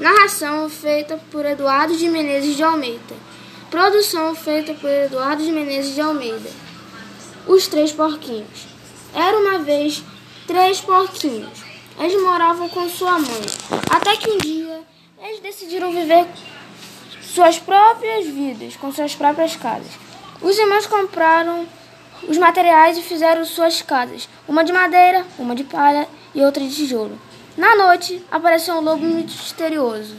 Narração feita por Eduardo de Menezes de Almeida. Produção feita por Eduardo de Menezes de Almeida. Os Três Porquinhos. Era uma vez três porquinhos. Eles moravam com sua mãe. Até que um dia eles decidiram viver suas próprias vidas, com suas próprias casas. Os irmãos compraram os materiais e fizeram suas casas, uma de madeira, uma de palha e outra de tijolo. Na noite, apareceu um lobo misterioso.